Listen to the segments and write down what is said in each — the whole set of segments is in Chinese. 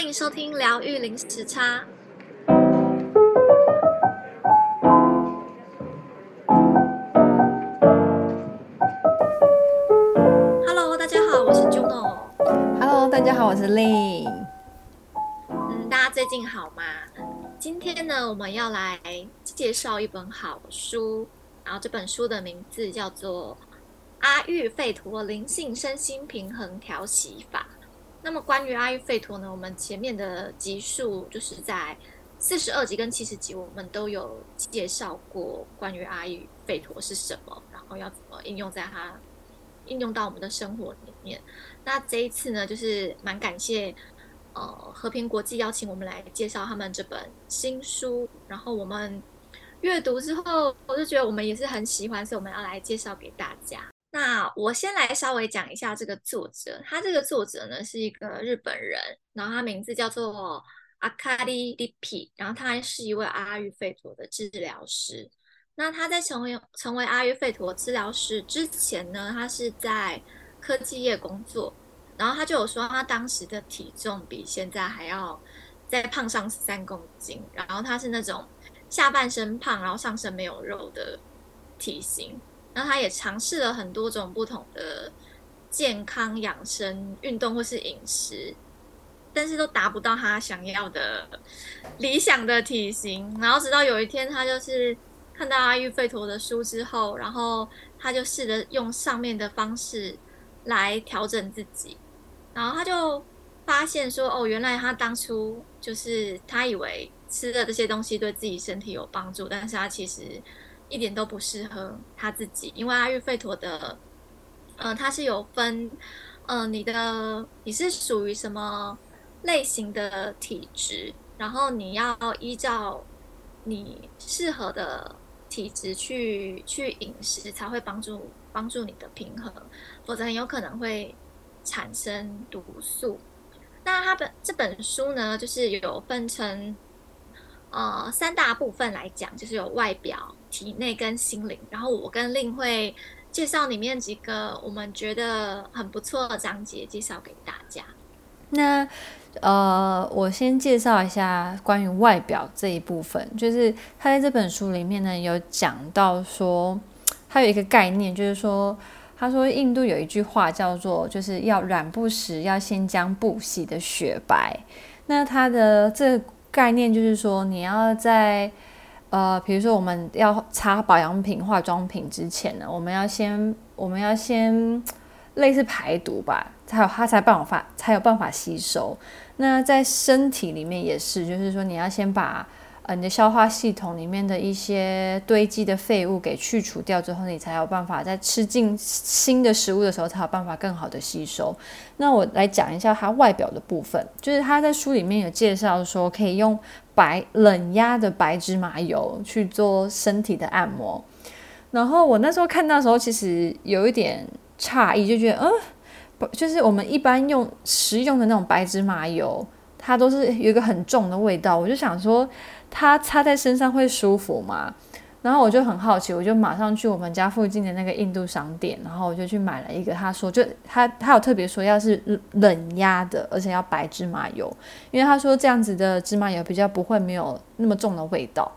欢迎收听疗愈零时差。Hello，大家好，我是 Juno。Hello，大家好，我是 Lin。嗯，大家最近好吗？今天呢，我们要来介绍一本好书，然后这本书的名字叫做《阿育吠陀灵性身心平衡调息法》。那么关于阿育吠陀呢，我们前面的集数就是在四十二集跟七十集，我们都有介绍过关于阿育吠陀是什么，然后要怎么应用在它应用到我们的生活里面。那这一次呢，就是蛮感谢呃和平国际邀请我们来介绍他们这本新书，然后我们阅读之后，我就觉得我们也是很喜欢，所以我们要来介绍给大家。那我先来稍微讲一下这个作者，他这个作者呢是一个日本人，然后他名字叫做阿卡里利皮，然后他还是一位阿育吠陀的治疗师。那他在成为成为阿育吠陀治疗师之前呢，他是在科技业工作，然后他就有说他当时的体重比现在还要再胖上三公斤，然后他是那种下半身胖，然后上身没有肉的体型。那他也尝试了很多种不同的健康养生运动或是饮食，但是都达不到他想要的理想的体型。然后直到有一天，他就是看到阿育吠陀的书之后，然后他就试着用上面的方式来调整自己。然后他就发现说：“哦，原来他当初就是他以为吃的这些东西对自己身体有帮助，但是他其实。”一点都不适合他自己，因为阿育吠陀的，呃，它是有分，呃，你的你是属于什么类型的体质，然后你要依照你适合的体质去去饮食，才会帮助帮助你的平衡，否则很有可能会产生毒素。那他本这本书呢，就是有分成。呃，三大部分来讲，就是有外表、体内跟心灵。然后我跟令会介绍里面几个我们觉得很不错的章节，介绍给大家。那呃，我先介绍一下关于外表这一部分，就是他在这本书里面呢有讲到说，他有一个概念，就是说，他说印度有一句话叫做，就是要染布时要先将布洗得雪白。那他的这个。概念就是说，你要在呃，比如说我们要擦保养品、化妆品之前呢，我们要先，我们要先类似排毒吧，才有它才办法，才有办法吸收。那在身体里面也是，就是说你要先把。呃，你的消化系统里面的一些堆积的废物给去除掉之后，你才有办法在吃进新的食物的时候，才有办法更好的吸收。那我来讲一下它外表的部分，就是他在书里面有介绍说，可以用白冷压的白芝麻油去做身体的按摩。然后我那时候看到的时候，其实有一点诧异，就觉得，嗯，就是我们一般用食用的那种白芝麻油，它都是有一个很重的味道，我就想说。它擦在身上会舒服吗？然后我就很好奇，我就马上去我们家附近的那个印度商店，然后我就去买了一个。他说，就他他有特别说，要是冷压的，而且要白芝麻油，因为他说这样子的芝麻油比较不会没有那么重的味道。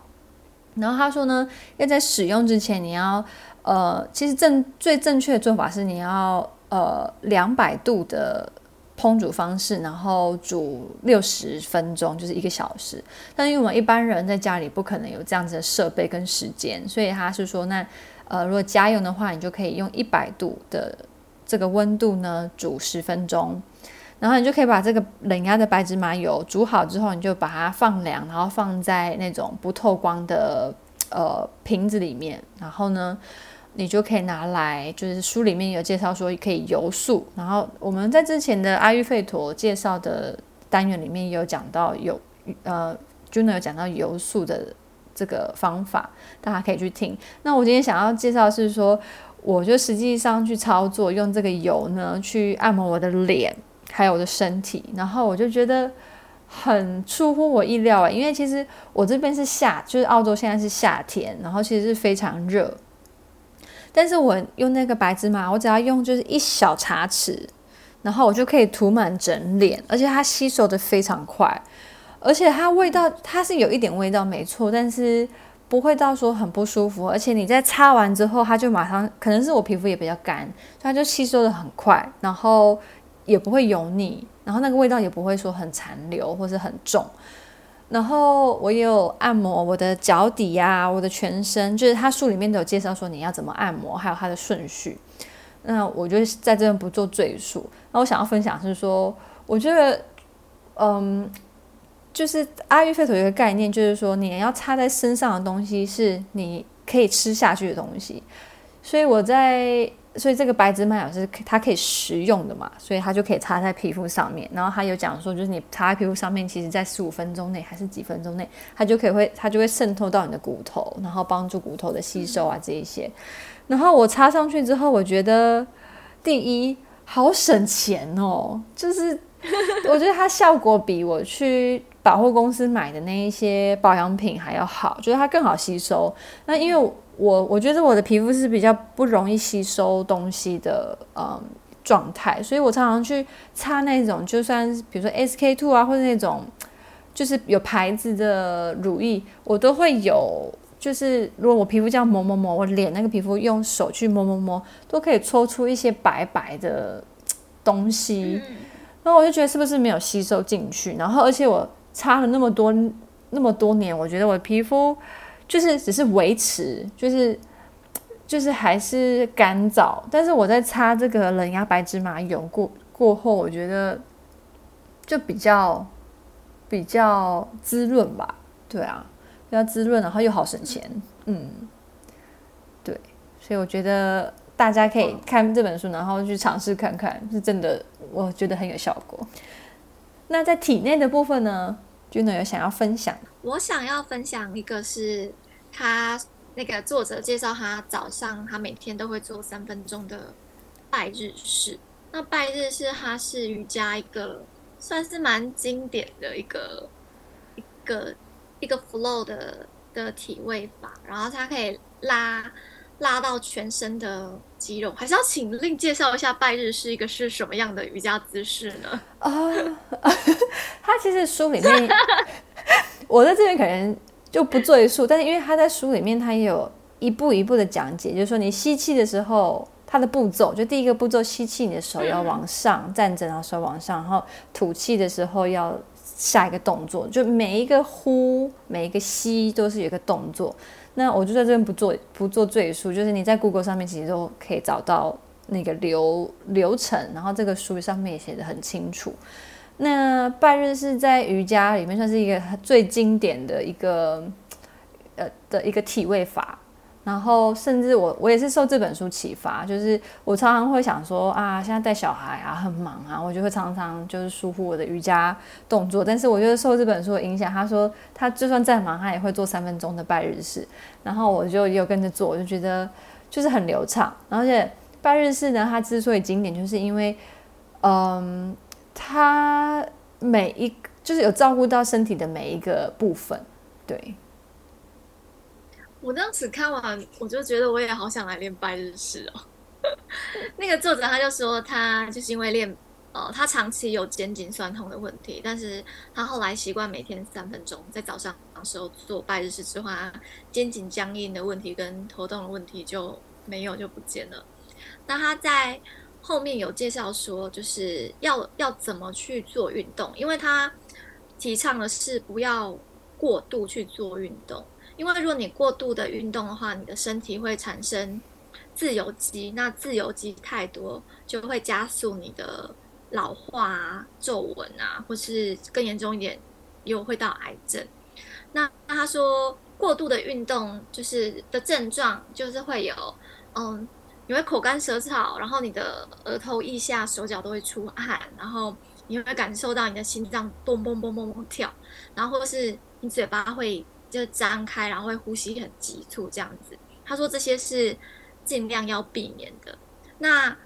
然后他说呢，要在使用之前，你要呃，其实正最正确的做法是你要呃两百度的。烹煮方式，然后煮六十分钟，就是一个小时。但因为我们一般人在家里不可能有这样子的设备跟时间，所以他是说，那呃，如果家用的话，你就可以用一百度的这个温度呢煮十分钟，然后你就可以把这个冷压的白芝麻油煮好之后，你就把它放凉，然后放在那种不透光的呃瓶子里面，然后呢。你就可以拿来，就是书里面有介绍说可以油素，然后我们在之前的阿育吠陀介绍的单元里面也有讲到有，呃，Juno 有讲到油素的这个方法，大家可以去听。那我今天想要介绍是说，我就实际上去操作，用这个油呢去按摩我的脸，还有我的身体，然后我就觉得很出乎我意料啊，因为其实我这边是夏，就是澳洲现在是夏天，然后其实是非常热。但是我用那个白芝麻，我只要用就是一小茶匙然后我就可以涂满整脸，而且它吸收的非常快，而且它味道它是有一点味道没错，但是不会到说很不舒服，而且你在擦完之后，它就马上可能是我皮肤也比较干，它就吸收的很快，然后也不会油腻，然后那个味道也不会说很残留或是很重。然后我也有按摩我的脚底呀、我的全身，就是他书里面都有介绍说你要怎么按摩，还有它的顺序。那我就在这边不做赘述。那我想要分享是说，我觉得，嗯，就是阿育吠陀有一个概念，就是说你要擦在身上的东西是你可以吃下去的东西。所以我在。所以这个白芝麻油是它可以食用的嘛，所以它就可以擦在皮肤上面。然后它有讲说，就是你擦在皮肤上面，其实在十五分钟内还是几分钟内，它就可以会它就会渗透到你的骨头，然后帮助骨头的吸收啊这一些。然后我擦上去之后，我觉得第一好省钱哦，就是我觉得它效果比我去百货公司买的那一些保养品还要好，就是它更好吸收。那因为。我我觉得我的皮肤是比较不容易吸收东西的，嗯，状态，所以我常常去擦那种，就算比如说 SK two 啊，或者那种就是有牌子的乳液，我都会有，就是如果我皮肤这样抹抹抹，我脸那个皮肤用手去摸摸摸，都可以搓出一些白白的东西，然后我就觉得是不是没有吸收进去，然后而且我擦了那么多那么多年，我觉得我的皮肤。就是只是维持，就是就是还是干燥，但是我在擦这个冷压白芝麻油过过后，我觉得就比较比较滋润吧，对啊，比较滋润，然后又好省钱，嗯，对，所以我觉得大家可以看这本书，然后去尝试看看，是真的，我觉得很有效果。那在体内的部分呢？君有想要分享？我想要分享一个是他那个作者介绍，他早上他每天都会做三分钟的拜日式。那拜日式它是瑜伽一个算是蛮经典的一个一个一个 flow 的的体位法，然后它可以拉。拉到全身的肌肉，还是要请令介绍一下拜日是一个是什么样的瑜伽姿势呢？啊、他其实书里面，我在这边可能就不赘述，但是因为他在书里面，他也有一步一步的讲解，就是说你吸气的时候，它的步骤，就第一个步骤，吸气，你的手要往上站着，然后手往上，然后吐气的时候要下一个动作，就每一个呼，每一个吸都是有一个动作。那我就在这边不做不做赘述，就是你在 Google 上面其实都可以找到那个流流程，然后这个书上面也写的很清楚。那拜日是在瑜伽里面算是一个最经典的一个呃的一个体位法。然后，甚至我我也是受这本书启发，就是我常常会想说啊，现在带小孩啊，很忙啊，我就会常常就是疏忽我的瑜伽动作。但是我觉得受这本书的影响，他说他就算再忙，他也会做三分钟的拜日式。然后我就也有跟着做，我就觉得就是很流畅。而且拜日式呢，它之所以经典，就是因为嗯，它每一就是有照顾到身体的每一个部分，对。我当时看完，我就觉得我也好想来练拜日式哦。那个作者他就说，他就是因为练，呃，他长期有肩颈酸痛的问题，但是他后来习惯每天三分钟，在早上的时候做拜日式之后，肩颈僵硬的问题跟头痛的问题就没有就不见了。那他在后面有介绍说，就是要要怎么去做运动，因为他提倡的是不要过度去做运动。因为如果你过度的运动的话，你的身体会产生自由基，那自由基太多就会加速你的老化啊、皱纹啊，或是更严重一点，又会到癌症。那那他说过度的运动就是的症状就是会有，嗯，你会口干舌燥，然后你的额头、腋下、手脚都会出汗，然后你会感受到你的心脏咚咚咚咚咚跳，然后或是你嘴巴会。就张开，然后会呼吸很急促，这样子。他说这些是尽量要避免的。那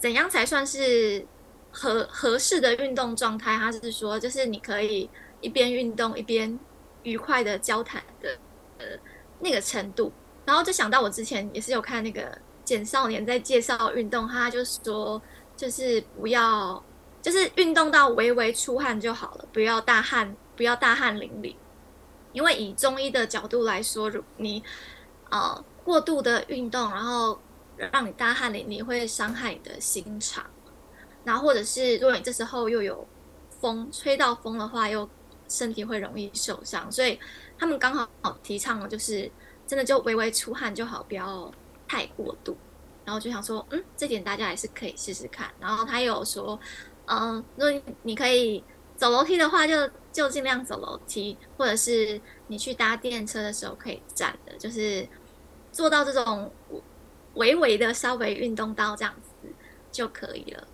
怎样才算是合合适的运动状态？他是说，就是你可以一边运动一边愉快的交谈的呃那个程度。然后就想到我之前也是有看那个简少年在介绍运动，他就说就是不要就是运动到微微出汗就好了，不要大汗，不要大汗淋漓。因为以中医的角度来说，如你呃过度的运动，然后让你大汗淋漓，会伤害你的心肠。然后或者是如果你这时候又有风吹到风的话，又身体会容易受伤。所以他们刚好提倡的就是真的就微微出汗就好，不要太过度。然后就想说，嗯，这点大家还是可以试试看。然后他有说，嗯，如果你可以走楼梯的话就，就尽量走楼梯，或者是你去搭电车的时候可以站的，就是做到这种微微的稍微运动到这样子就可以了。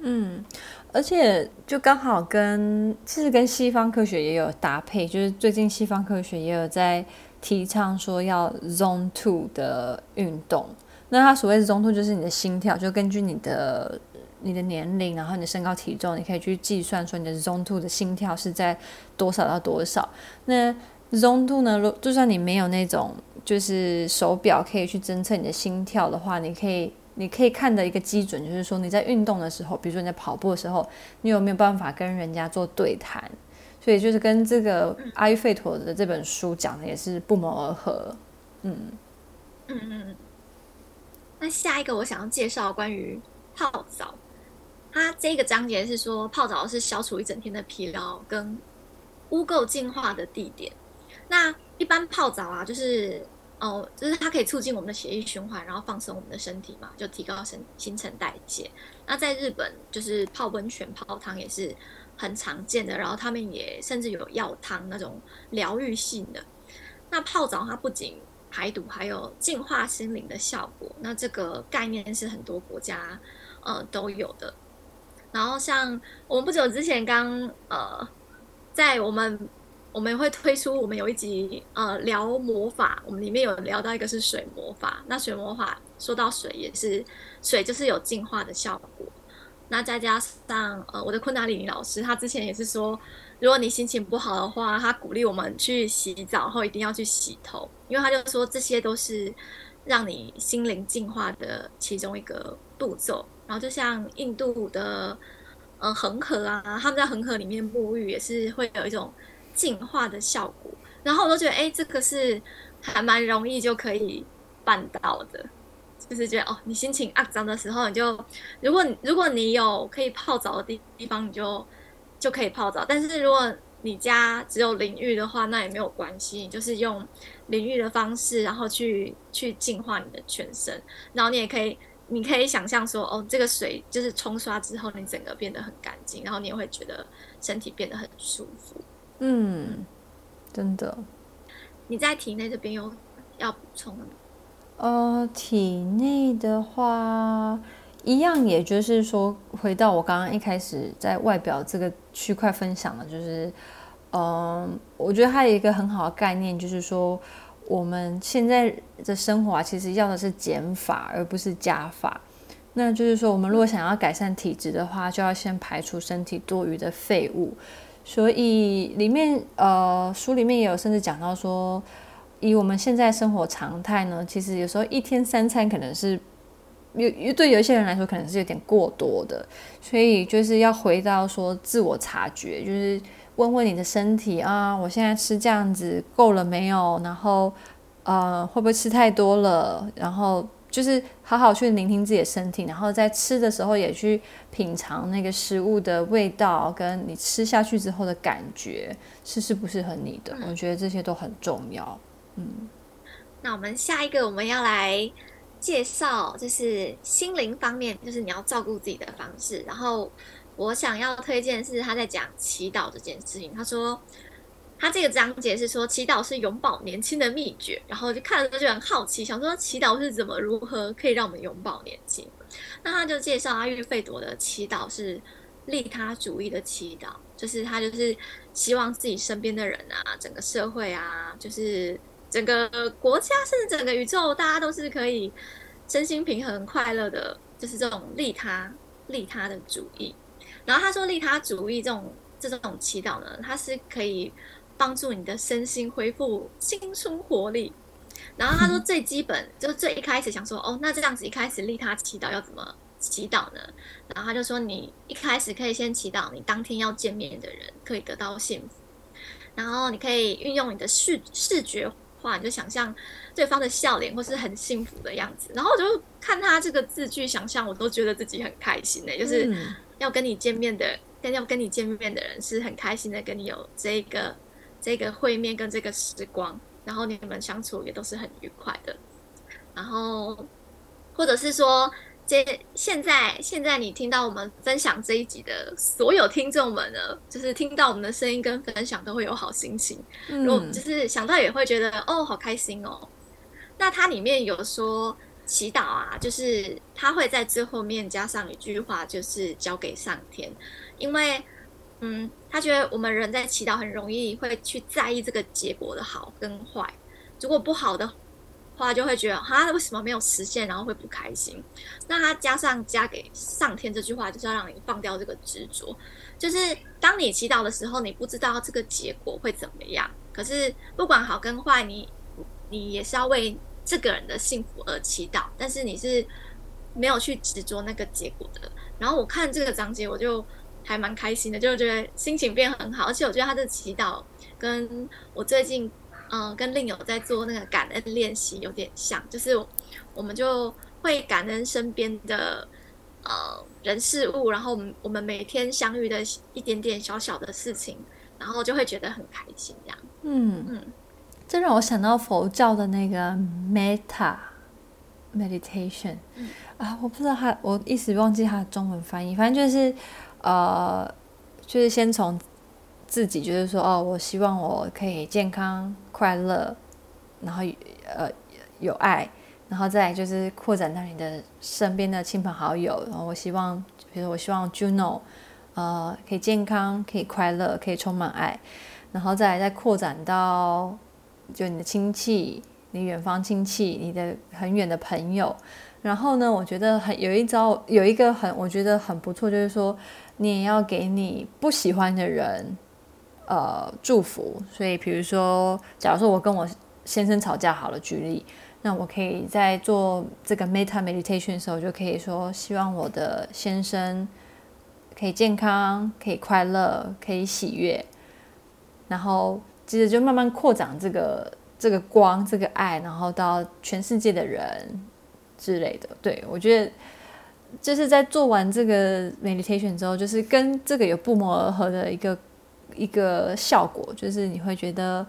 嗯，而且就刚好跟其实跟西方科学也有搭配，就是最近西方科学也有在提倡说要 Zone Two 的运动。那它所谓的 Zone to 就是你的心跳，就根据你的你的年龄，然后你的身高体重，你可以去计算说你的 Zone Two 的心跳是在多少到多少。那 Zone Two 呢，就算你没有那种就是手表可以去侦测你的心跳的话，你可以你可以看的一个基准就是说你在运动的时候，比如说你在跑步的时候，你有没有办法跟人家做对谈？所以就是跟这个阿育吠陀的这本书讲的也是不谋而合。嗯嗯嗯。那下一个我想要介绍关于泡澡，它这个章节是说泡澡是消除一整天的疲劳跟污垢净化的地点。那一般泡澡啊，就是哦，就是它可以促进我们的血液循环，然后放松我们的身体嘛，就提高新新陈代谢。那在日本，就是泡温泉、泡汤也是很常见的，然后他们也甚至有药汤那种疗愈性的。那泡澡它不仅排毒还有净化心灵的效果，那这个概念是很多国家呃都有的。然后像我们不久之前刚呃在我们我们会推出我们有一集呃聊魔法，我们里面有聊到一个是水魔法。那水魔法说到水也是水，就是有净化的效果。那再加上呃我的昆达里尼老师，他之前也是说。如果你心情不好的话，他鼓励我们去洗澡后一定要去洗头，因为他就说这些都是让你心灵净化的其中一个步骤。然后就像印度的嗯恒河啊，他们在恒河里面沐浴也是会有一种净化的效果。然后我都觉得，哎，这个是还蛮容易就可以办到的，就是觉得哦，你心情肮脏的时候，你就如果如果你有可以泡澡的地地方，你就。就可以泡澡，但是如果你家只有淋浴的话，那也没有关系，就是用淋浴的方式，然后去去净化你的全身，然后你也可以，你可以想象说，哦，这个水就是冲刷之后，你整个变得很干净，然后你也会觉得身体变得很舒服。嗯，真的。你在体内这边有要补充的吗？呃，体内的话。一样，也就是说，回到我刚刚一开始在外表这个区块分享的，就是，嗯，我觉得还有一个很好的概念，就是说，我们现在的生活啊，其实要的是减法，而不是加法。那就是说，我们如果想要改善体质的话，就要先排除身体多余的废物。所以里面，呃，书里面也有甚至讲到说，以我们现在生活常态呢，其实有时候一天三餐可能是。有对有一些人来说，可能是有点过多的，所以就是要回到说自我察觉，就是问问你的身体啊，我现在吃这样子够了没有？然后呃，会不会吃太多了？然后就是好好去聆听自己的身体，然后在吃的时候也去品尝那个食物的味道，跟你吃下去之后的感觉是适不适合你的。我觉得这些都很重要。嗯，那我们下一个我们要来。介绍就是心灵方面，就是你要照顾自己的方式。然后我想要推荐是他在讲祈祷这件事情。他说他这个章节是说祈祷是永葆年轻的秘诀。然后就看了就很好奇，想说祈祷是怎么如何可以让我们永葆年轻？那他就介绍阿育吠陀的祈祷是利他主义的祈祷，就是他就是希望自己身边的人啊，整个社会啊，就是。整个国家甚至整个宇宙，大家都是可以身心平衡、快乐的，就是这种利他、利他的主义。然后他说，利他主义这种这种祈祷呢，它是可以帮助你的身心恢复青春活力。然后他说，最基本就是最一开始想说，哦，那这样子一开始利他祈祷要怎么祈祷呢？然后他就说，你一开始可以先祈祷你当天要见面的人可以得到幸福，然后你可以运用你的视视觉化，你就想象对方的笑脸或是很幸福的样子。然后我就看他这个字句想象，我都觉得自己很开心的，就是要跟你见面的，跟要跟你见面的人是很开心的，跟你有这个这个会面跟这个时光，然后你们相处也都是很愉快的。然后或者是说。这现在现在你听到我们分享这一集的所有听众们呢，就是听到我们的声音跟分享都会有好心情，如果就是想到也会觉得哦好开心哦。那它里面有说祈祷啊，就是他会在最后面加上一句话，就是交给上天，因为嗯，他觉得我们人在祈祷很容易会去在意这个结果的好跟坏，如果不好的。话就会觉得哈，为什么没有实现，然后会不开心。那他加上加给上天这句话，就是要让你放掉这个执着。就是当你祈祷的时候，你不知道这个结果会怎么样。可是不管好跟坏，你你也是要为这个人的幸福而祈祷。但是你是没有去执着那个结果的。然后我看这个章节，我就还蛮开心的，就觉得心情变很好。而且我觉得他的祈祷跟我最近。嗯，跟另有在做那个感恩练习有点像，就是我们就会感恩身边的呃人事物，然后我们我们每天相遇的一点点小小的事情，然后就会觉得很开心这样。嗯嗯，这让我想到佛教的那个 Metta meditation，嗯，啊，我不知道他，我一时忘记他的中文翻译，反正就是呃，就是先从。自己就是说，哦，我希望我可以健康快乐，然后呃有爱，然后再来就是扩展到你的身边的亲朋好友。然后我希望，比如说我希望 Juno，呃，可以健康，可以快乐，可以充满爱，然后再来再扩展到就你的亲戚，你远方亲戚，你的很远的朋友。然后呢，我觉得很有一招，有一个很我觉得很不错，就是说你也要给你不喜欢的人。呃，祝福。所以，比如说，假如说我跟我先生吵架，好了，举例，那我可以在做这个 meta meditation 的时候，就可以说，希望我的先生可以健康，可以快乐，可以喜悦。然后，接着就慢慢扩展这个这个光，这个爱，然后到全世界的人之类的。对，我觉得，就是在做完这个 meditation 之后，就是跟这个有不谋而合的一个。一个效果就是你会觉得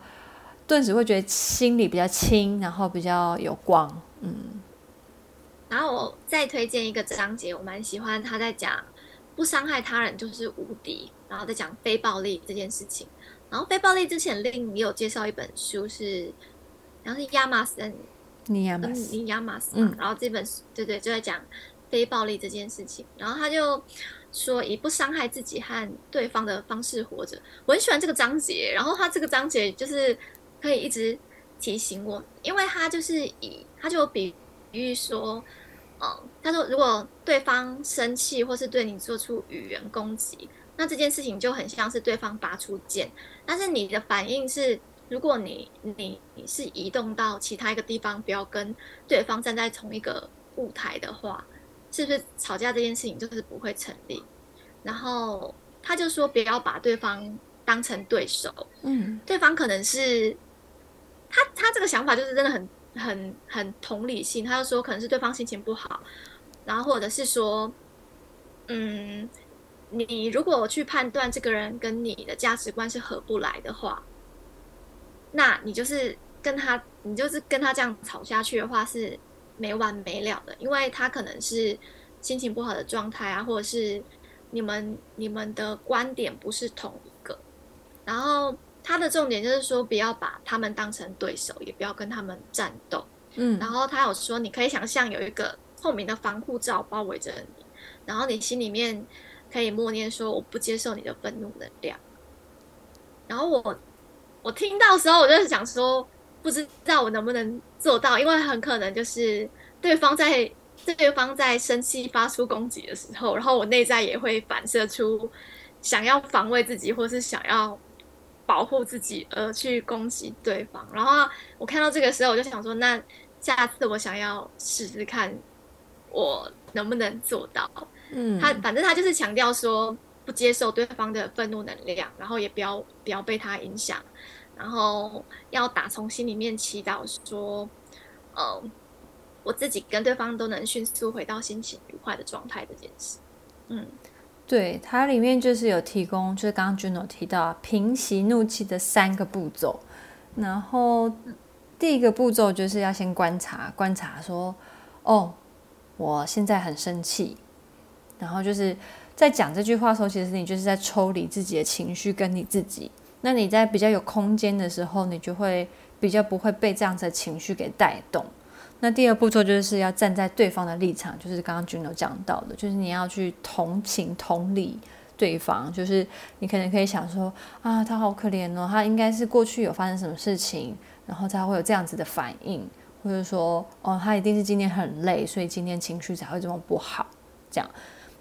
顿时会觉得心里比较轻，然后比较有光，嗯。然后我再推荐一个章节，我蛮喜欢他在讲不伤害他人就是无敌，然后在讲非暴力这件事情。然后非暴力之前另也有介绍一本书是，然后是亚马逊尼亚马斯尼亚马斯，嘛，然后这本书对对就在讲非暴力这件事情，然后他就。说以不伤害自己和对方的方式活着，我很喜欢这个章节。然后他这个章节就是可以一直提醒我，因为他就是以他就比喻说，嗯，他说如果对方生气或是对你做出语言攻击，那这件事情就很像是对方拔出剑，但是你的反应是，如果你你你是移动到其他一个地方，不要跟对方站在同一个舞台的话。是不是吵架这件事情就是不会成立？然后他就说不要把对方当成对手，嗯，对方可能是他他这个想法就是真的很很很同理性。他就说可能是对方心情不好，然后或者是说，嗯，你如果去判断这个人跟你的价值观是合不来的话，那你就是跟他，你就是跟他这样吵下去的话是。没完没了的，因为他可能是心情不好的状态啊，或者是你们你们的观点不是同一个。然后他的重点就是说，不要把他们当成对手，也不要跟他们战斗。嗯，然后他有说，你可以想象有一个透明的防护罩包围着你，然后你心里面可以默念说：“我不接受你的愤怒能量。”然后我我听到时候，我就是想说。不知道我能不能做到，因为很可能就是对方在对方在生气发出攻击的时候，然后我内在也会反射出想要防卫自己或是想要保护自己而去攻击对方。然后我看到这个时候，我就想说，那下次我想要试试看，我能不能做到。嗯，他反正他就是强调说，不接受对方的愤怒能量，然后也不要不要被他影响，然后要打从心里面祈祷说，呃，我自己跟对方都能迅速回到心情愉快的状态这件事。嗯，对，它里面就是有提供，就是刚刚 Juno 提到平息怒气的三个步骤，然后第一个步骤就是要先观察，观察说，哦，我现在很生气。然后就是在讲这句话的时候，其实你就是在抽离自己的情绪跟你自己。那你在比较有空间的时候，你就会比较不会被这样子的情绪给带动。那第二步骤就是要站在对方的立场，就是刚刚 Juno 讲到的，就是你要去同情、同理对方。就是你可能可以想说啊，他好可怜哦，他应该是过去有发生什么事情，然后才会有这样子的反应，或者说哦，他一定是今天很累，所以今天情绪才会这么不好，这样。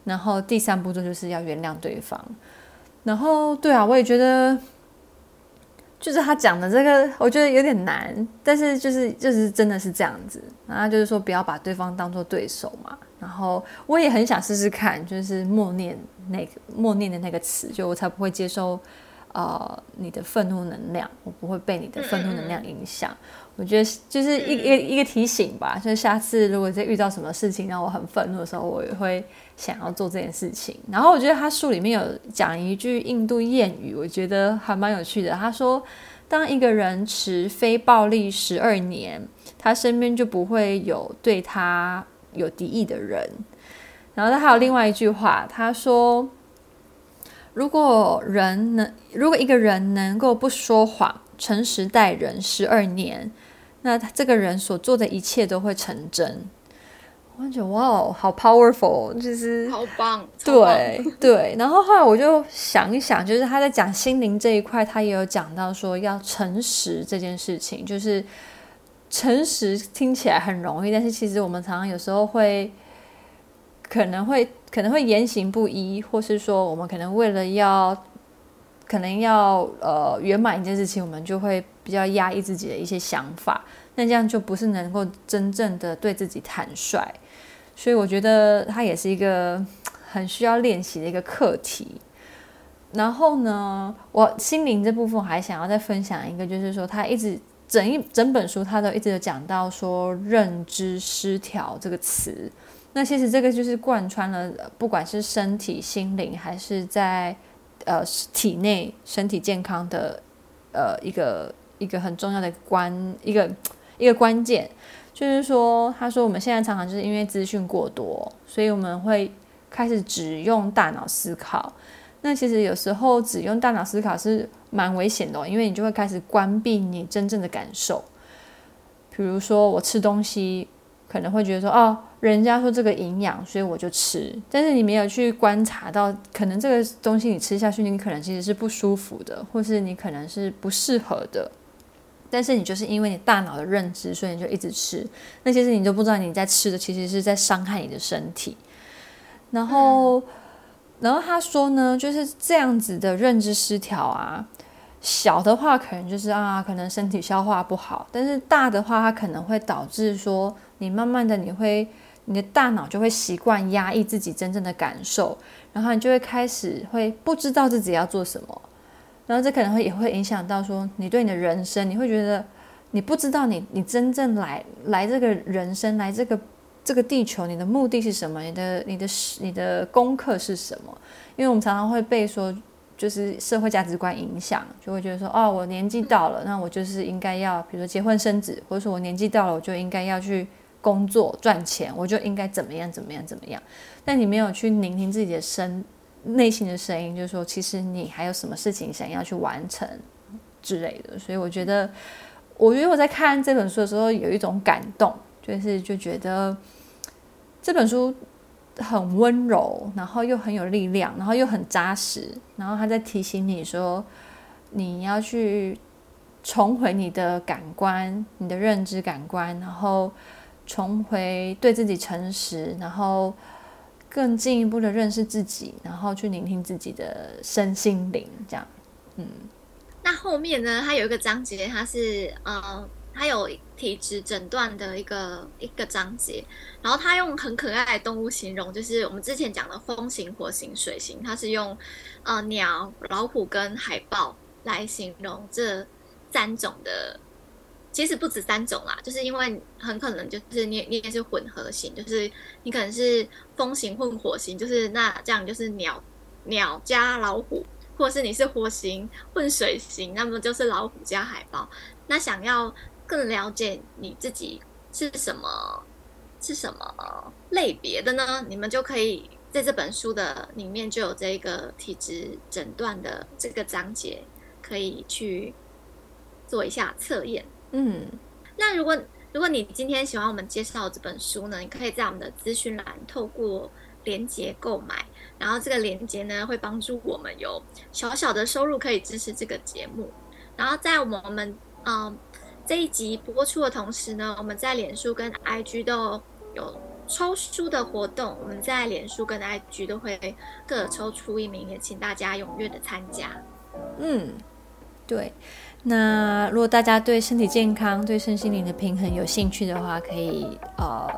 然后第三步骤就是要原谅对方，然后对啊，我也觉得，就是他讲的这个，我觉得有点难，但是就是就是真的是这样子，然后就是说不要把对方当做对手嘛，然后我也很想试试看，就是默念那个默念的那个词，就我才不会接受。呃，你的愤怒能量，我不会被你的愤怒能量影响。我觉得就是一一个一个提醒吧，就是下次如果再遇到什么事情让我很愤怒的时候，我也会想要做这件事情。然后我觉得他书里面有讲一句印度谚语，我觉得还蛮有趣的。他说，当一个人持非暴力十二年，他身边就不会有对他有敌意的人。然后他还有另外一句话，他说。如果人能，如果一个人能够不说谎、诚实待人十二年，那他这个人所做的一切都会成真。我感觉哇哦，好 powerful，就是好棒，对对。然后后来我就想一想，就是他在讲心灵这一块，他也有讲到说要诚实这件事情。就是诚实听起来很容易，但是其实我们常常有时候会可能会。可能会言行不一，或是说我们可能为了要，可能要呃圆满一件事情，我们就会比较压抑自己的一些想法，那这样就不是能够真正的对自己坦率。所以我觉得它也是一个很需要练习的一个课题。然后呢，我心灵这部分还想要再分享一个，就是说他一直整一整本书他都一直有讲到说认知失调这个词。那其实这个就是贯穿了，不管是身体、心灵，还是在呃体内身体健康的呃一个一个很重要的关一个一个关键，就是说，他说我们现在常常就是因为资讯过多，所以我们会开始只用大脑思考。那其实有时候只用大脑思考是蛮危险的，因为你就会开始关闭你真正的感受。比如说我吃东西。可能会觉得说，哦，人家说这个营养，所以我就吃。但是你没有去观察到，可能这个东西你吃下去，你可能其实是不舒服的，或是你可能是不适合的。但是你就是因为你大脑的认知，所以你就一直吃。那其实你都不知道你在吃的，其实是在伤害你的身体。然后，然后他说呢，就是这样子的认知失调啊。小的话可能就是啊，可能身体消化不好；但是大的话，它可能会导致说，你慢慢的你会，你的大脑就会习惯压抑自己真正的感受，然后你就会开始会不知道自己要做什么，然后这可能会也会影响到说，你对你的人生，你会觉得你不知道你你真正来来这个人生来这个这个地球，你的目的是什么？你的你的你的功课是什么？因为我们常常会被说。就是社会价值观影响，就会觉得说，哦，我年纪到了，那我就是应该要，比如说结婚生子，或者说我年纪到了，我就应该要去工作赚钱，我就应该怎么样怎么样怎么样。但你没有去聆听自己的声内心的声音，就是说，其实你还有什么事情想要去完成之类的。所以我觉得，我觉得我在看这本书的时候有一种感动，就是就觉得这本书。很温柔，然后又很有力量，然后又很扎实，然后他在提醒你说，你要去重回你的感官，你的认知感官，然后重回对自己诚实，然后更进一步的认识自己，然后去聆听自己的身心灵，这样。嗯，那后面呢？它有一个章节，它是呃。它有体质诊断的一个一个章节，然后它用很可爱的动物形容，就是我们之前讲的风型、火型、水型，它是用呃鸟、老虎跟海豹来形容这三种的。其实不止三种啦，就是因为很可能就是你你也是混合型，就是你可能是风型混火型，就是那这样就是鸟鸟加老虎，或者是你是火型混水型，那么就是老虎加海豹。那想要更了解你自己是什么是什么类别的呢？你们就可以在这本书的里面就有这个体质诊断的这个章节，可以去做一下测验。嗯，那如果如果你今天喜欢我们介绍这本书呢，你可以在我们的资讯栏透过链接购买，然后这个链接呢会帮助我们有小小的收入可以支持这个节目。然后在我们嗯、这一集播出的同时呢，我们在脸书跟 IG 都有抽书的活动，我们在脸书跟 IG 都会各抽出一名，也请大家踊跃的参加。嗯，对。那如果大家对身体健康、对身心灵的平衡有兴趣的话，可以呃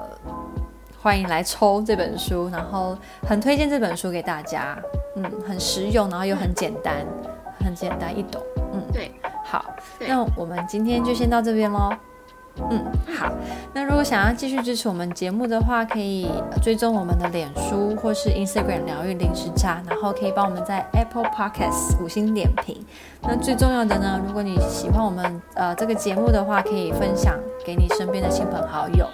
欢迎来抽这本书，然后很推荐这本书给大家，嗯，很实用，然后又很简单，很简单易懂，嗯，对，好，那我们今天就先到这边喽。嗯，好。那如果想要继续支持我们节目的话，可以追踪我们的脸书或是 Instagram 疗愈零时差，然后可以帮我们在 Apple Podcast 五星点评。那最重要的呢，如果你喜欢我们呃这个节目的话，可以分享给你身边的亲朋好友。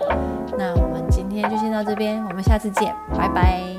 那我们今天就先到这边，我们下次见，拜拜。